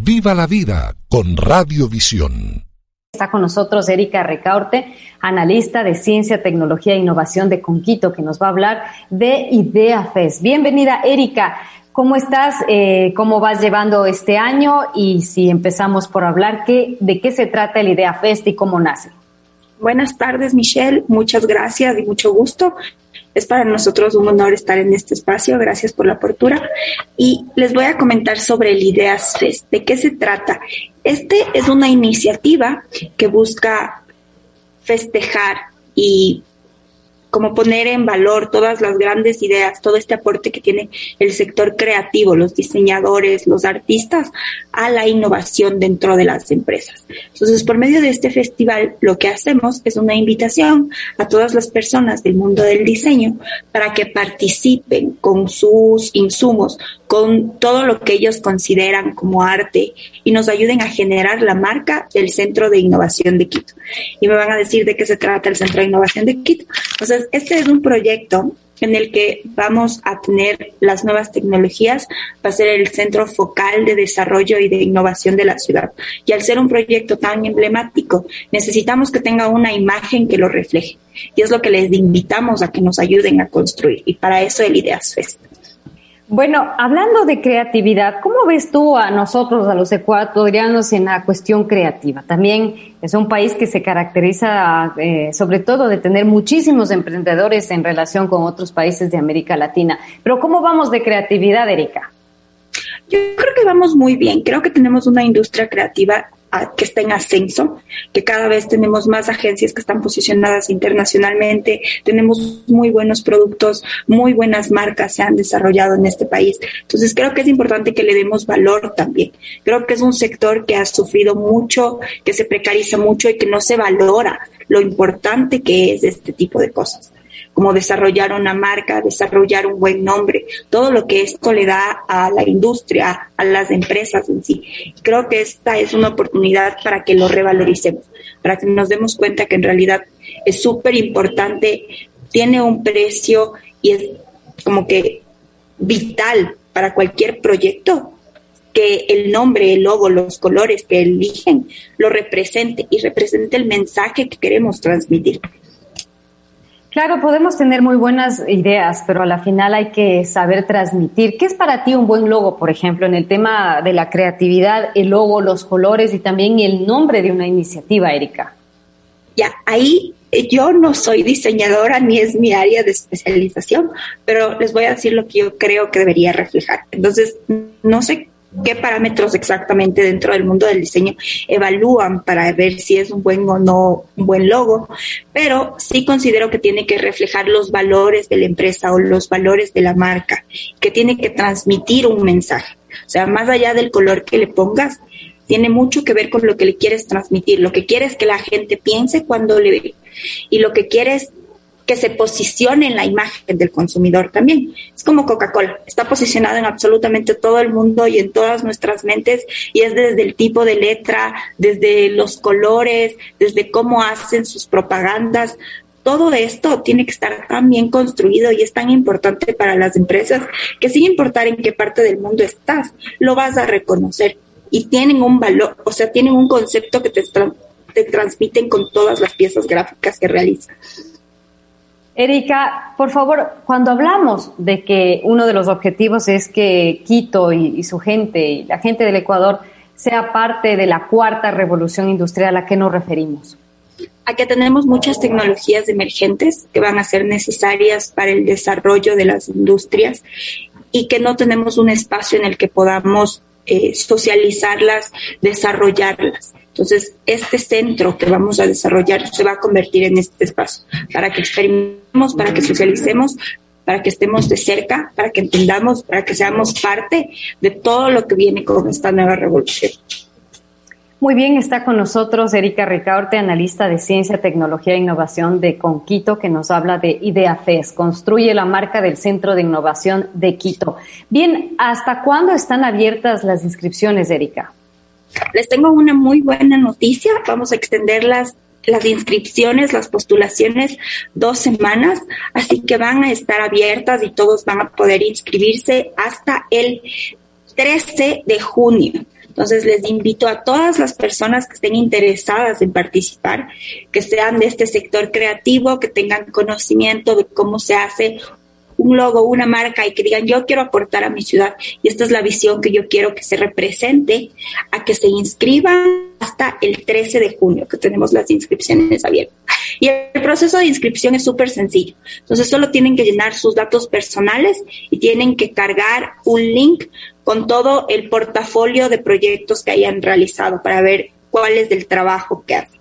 Viva la vida con Radiovisión. Está con nosotros Erika Recaorte, analista de Ciencia, Tecnología e Innovación de Conquito, que nos va a hablar de IdeaFest. Bienvenida, Erika. ¿Cómo estás? Eh, ¿Cómo vas llevando este año? Y si empezamos por hablar, ¿qué, ¿de qué se trata el IdeaFest y cómo nace? Buenas tardes, Michelle. Muchas gracias y mucho gusto. Es para nosotros un honor estar en este espacio. Gracias por la apertura. Y les voy a comentar sobre el Ideas Fest. ¿De qué se trata? Este es una iniciativa que busca festejar y como poner en valor todas las grandes ideas, todo este aporte que tiene el sector creativo, los diseñadores, los artistas, a la innovación dentro de las empresas. Entonces, por medio de este festival, lo que hacemos es una invitación a todas las personas del mundo del diseño para que participen con sus insumos, con todo lo que ellos consideran como arte y nos ayuden a generar la marca del Centro de Innovación de Quito. Y me van a decir de qué se trata el Centro de Innovación de Quito. Entonces, este es un proyecto en el que vamos a tener las nuevas tecnologías, va a ser el centro focal de desarrollo y de innovación de la ciudad. Y al ser un proyecto tan emblemático, necesitamos que tenga una imagen que lo refleje. Y es lo que les invitamos a que nos ayuden a construir. Y para eso el Ideas Fest. Bueno, hablando de creatividad, ¿cómo ves tú a nosotros, a los ecuatorianos, en la cuestión creativa? También es un país que se caracteriza eh, sobre todo de tener muchísimos emprendedores en relación con otros países de América Latina. Pero ¿cómo vamos de creatividad, Erika? Yo creo que vamos muy bien. Creo que tenemos una industria creativa que está en ascenso, que cada vez tenemos más agencias que están posicionadas internacionalmente, tenemos muy buenos productos, muy buenas marcas se han desarrollado en este país. Entonces creo que es importante que le demos valor también. Creo que es un sector que ha sufrido mucho, que se precariza mucho y que no se valora lo importante que es este tipo de cosas como desarrollar una marca, desarrollar un buen nombre, todo lo que esto le da a la industria, a las empresas en sí. Creo que esta es una oportunidad para que lo revaloricemos, para que nos demos cuenta que en realidad es súper importante, tiene un precio y es como que vital para cualquier proyecto que el nombre, el logo, los colores que eligen lo represente y represente el mensaje que queremos transmitir. Claro, podemos tener muy buenas ideas, pero a la final hay que saber transmitir. ¿Qué es para ti un buen logo, por ejemplo, en el tema de la creatividad, el logo, los colores y también el nombre de una iniciativa, Erika? Ya, ahí eh, yo no soy diseñadora ni es mi área de especialización, pero les voy a decir lo que yo creo que debería reflejar. Entonces, no sé qué parámetros exactamente dentro del mundo del diseño evalúan para ver si es un buen o no un buen logo, pero sí considero que tiene que reflejar los valores de la empresa o los valores de la marca, que tiene que transmitir un mensaje. O sea, más allá del color que le pongas, tiene mucho que ver con lo que le quieres transmitir, lo que quieres que la gente piense cuando le ve y lo que quieres que se posicione en la imagen del consumidor también. Es como Coca-Cola, está posicionado en absolutamente todo el mundo y en todas nuestras mentes y es desde el tipo de letra, desde los colores, desde cómo hacen sus propagandas. Todo esto tiene que estar tan bien construido y es tan importante para las empresas que sin importar en qué parte del mundo estás, lo vas a reconocer y tienen un valor, o sea, tienen un concepto que te, te transmiten con todas las piezas gráficas que realizan. Erika, por favor, cuando hablamos de que uno de los objetivos es que Quito y, su gente y la gente del Ecuador sea parte de la cuarta revolución industrial, ¿a qué nos referimos? A que tenemos muchas tecnologías emergentes que van a ser necesarias para el desarrollo de las industrias y que no tenemos un espacio en el que podamos eh, socializarlas, desarrollarlas. Entonces, este centro que vamos a desarrollar se va a convertir en este espacio para que experimentemos, para que socialicemos, para que estemos de cerca, para que entendamos, para que seamos parte de todo lo que viene con esta nueva revolución. Muy bien, está con nosotros Erika Ricaurte, analista de ciencia, tecnología e innovación de Conquito, que nos habla de IdeaFES, construye la marca del Centro de Innovación de Quito. Bien, ¿hasta cuándo están abiertas las inscripciones, Erika? Les tengo una muy buena noticia. Vamos a extender las, las inscripciones, las postulaciones, dos semanas, así que van a estar abiertas y todos van a poder inscribirse hasta el 13 de junio. Entonces les invito a todas las personas que estén interesadas en participar, que sean de este sector creativo, que tengan conocimiento de cómo se hace un logo, una marca y que digan yo quiero aportar a mi ciudad y esta es la visión que yo quiero que se represente, a que se inscriban hasta el 13 de junio, que tenemos las inscripciones abiertas. Y el proceso de inscripción es súper sencillo. Entonces solo tienen que llenar sus datos personales y tienen que cargar un link con todo el portafolio de proyectos que hayan realizado para ver cuál es el trabajo que hacen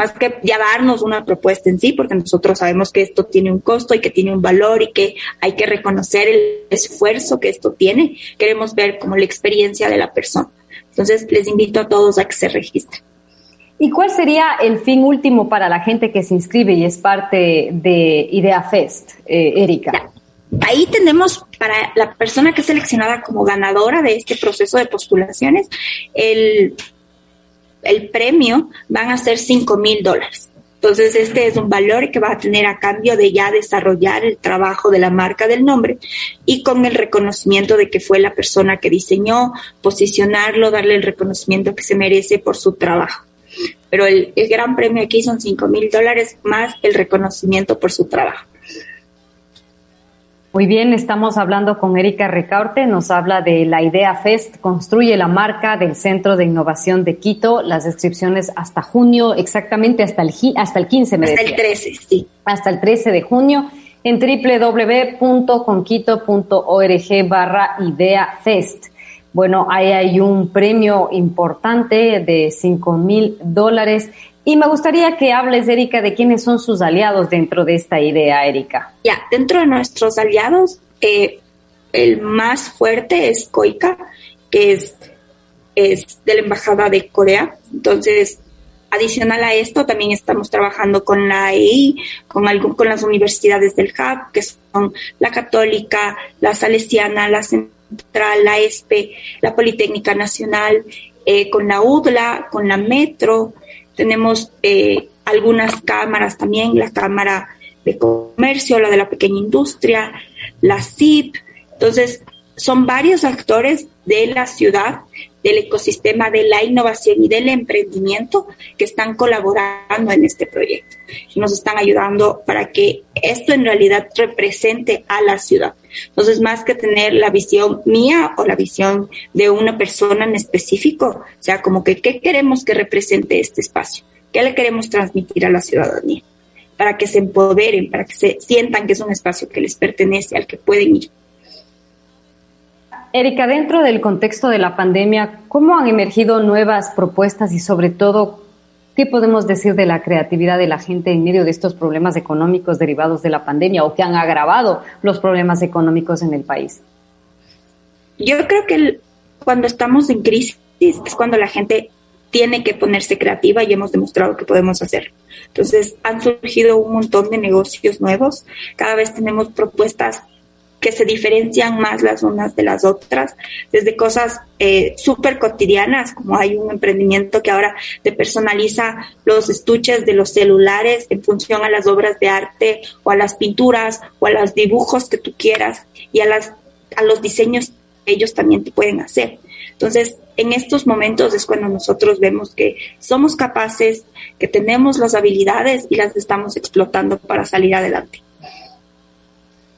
más que ya darnos una propuesta en sí, porque nosotros sabemos que esto tiene un costo y que tiene un valor y que hay que reconocer el esfuerzo que esto tiene, queremos ver como la experiencia de la persona. Entonces, les invito a todos a que se registren. ¿Y cuál sería el fin último para la gente que se inscribe y es parte de Idea Fest, eh, Erika? Ahí tenemos para la persona que es seleccionada como ganadora de este proceso de postulaciones el el premio van a ser 5 mil dólares. Entonces, este es un valor que va a tener a cambio de ya desarrollar el trabajo de la marca del nombre y con el reconocimiento de que fue la persona que diseñó, posicionarlo, darle el reconocimiento que se merece por su trabajo. Pero el, gran premio aquí son 5 mil dólares más el reconocimiento por su trabajo. Muy bien, estamos hablando con Erika Recaurte, nos habla de la idea Fest, construye la marca del Centro de Innovación de Quito, las descripciones hasta junio, exactamente hasta el, hasta el 15, me Hasta el 13, sí. Hasta el 13 de junio en www.conquito.org barra idea Fest. Bueno, ahí hay un premio importante de 5 mil dólares y me gustaría que hables, Erika, de quiénes son sus aliados dentro de esta idea, Erika. Ya, dentro de nuestros aliados, eh, el más fuerte es COICA, que es, es de la Embajada de Corea. Entonces, adicional a esto, también estamos trabajando con la EI, con, algún, con las universidades del HUB, que son la Católica, la Salesiana, la Central, la ESPE, la Politécnica Nacional, eh, con la UDLA, con la Metro, tenemos eh, algunas cámaras también, la Cámara de Comercio, la de la Pequeña Industria, la CIP. Entonces, son varios actores de la ciudad, del ecosistema de la innovación y del emprendimiento que están colaborando en este proyecto y nos están ayudando para que esto en realidad represente a la ciudad. Entonces, más que tener la visión mía o la visión de una persona en específico, o sea, como que qué queremos que represente este espacio, qué le queremos transmitir a la ciudadanía, para que se empoderen, para que se sientan que es un espacio que les pertenece, al que pueden ir. Erika, dentro del contexto de la pandemia, ¿cómo han emergido nuevas propuestas y sobre todo, qué podemos decir de la creatividad de la gente en medio de estos problemas económicos derivados de la pandemia o que han agravado los problemas económicos en el país? Yo creo que cuando estamos en crisis es cuando la gente tiene que ponerse creativa y hemos demostrado que podemos hacerlo. Entonces han surgido un montón de negocios nuevos, cada vez tenemos propuestas que se diferencian más las unas de las otras, desde cosas eh, súper cotidianas, como hay un emprendimiento que ahora te personaliza los estuches de los celulares en función a las obras de arte o a las pinturas o a los dibujos que tú quieras y a, las, a los diseños que ellos también te pueden hacer. Entonces, en estos momentos es cuando nosotros vemos que somos capaces, que tenemos las habilidades y las estamos explotando para salir adelante.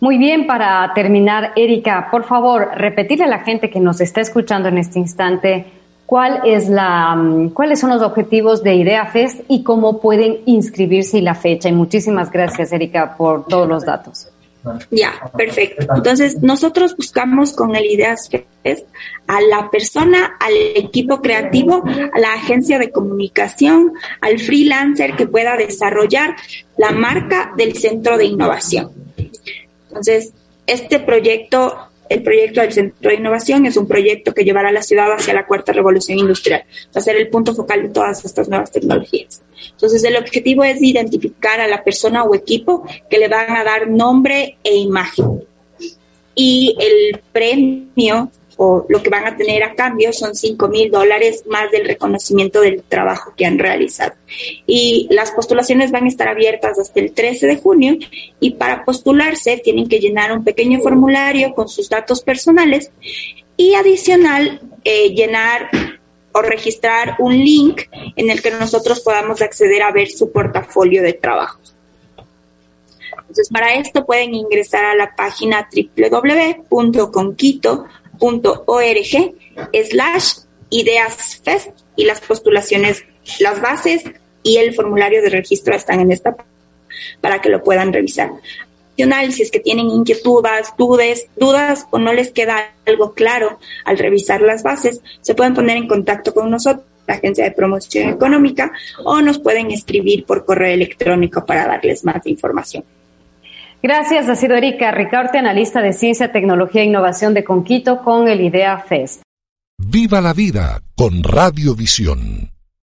Muy bien, para terminar, Erika, por favor, repetirle a la gente que nos está escuchando en este instante cuál es la, mm, cuáles son los objetivos de Idea Fest y cómo pueden inscribirse y la fecha. Y muchísimas gracias, Erika, por todos los datos. Ya, perfecto. Entonces, nosotros buscamos con el Ideas Fest a la persona, al equipo creativo, a la agencia de comunicación, al freelancer que pueda desarrollar la marca del centro de innovación. Entonces, este proyecto, el proyecto del Centro de Innovación, es un proyecto que llevará a la ciudad hacia la cuarta revolución industrial. Va a ser el punto focal de todas estas nuevas tecnologías. Entonces, el objetivo es identificar a la persona o equipo que le van a dar nombre e imagen. Y el premio o lo que van a tener a cambio son 5 mil dólares más del reconocimiento del trabajo que han realizado. Y las postulaciones van a estar abiertas hasta el 13 de junio y para postularse tienen que llenar un pequeño formulario con sus datos personales y adicional eh, llenar o registrar un link en el que nosotros podamos acceder a ver su portafolio de trabajos. Entonces, para esto pueden ingresar a la página www.conquito.org slash ideasfest y las postulaciones, las bases y el formulario de registro están en esta para que lo puedan revisar. Si es que tienen inquietudes, dudas, dudas o no les queda algo claro al revisar las bases, se pueden poner en contacto con nosotros, la Agencia de Promoción Económica, o nos pueden escribir por correo electrónico para darles más información. Gracias, ha sido Erika Ricaurte, analista de Ciencia, Tecnología e Innovación de Conquito con el IDEA FEST. Viva la vida con Radiovisión.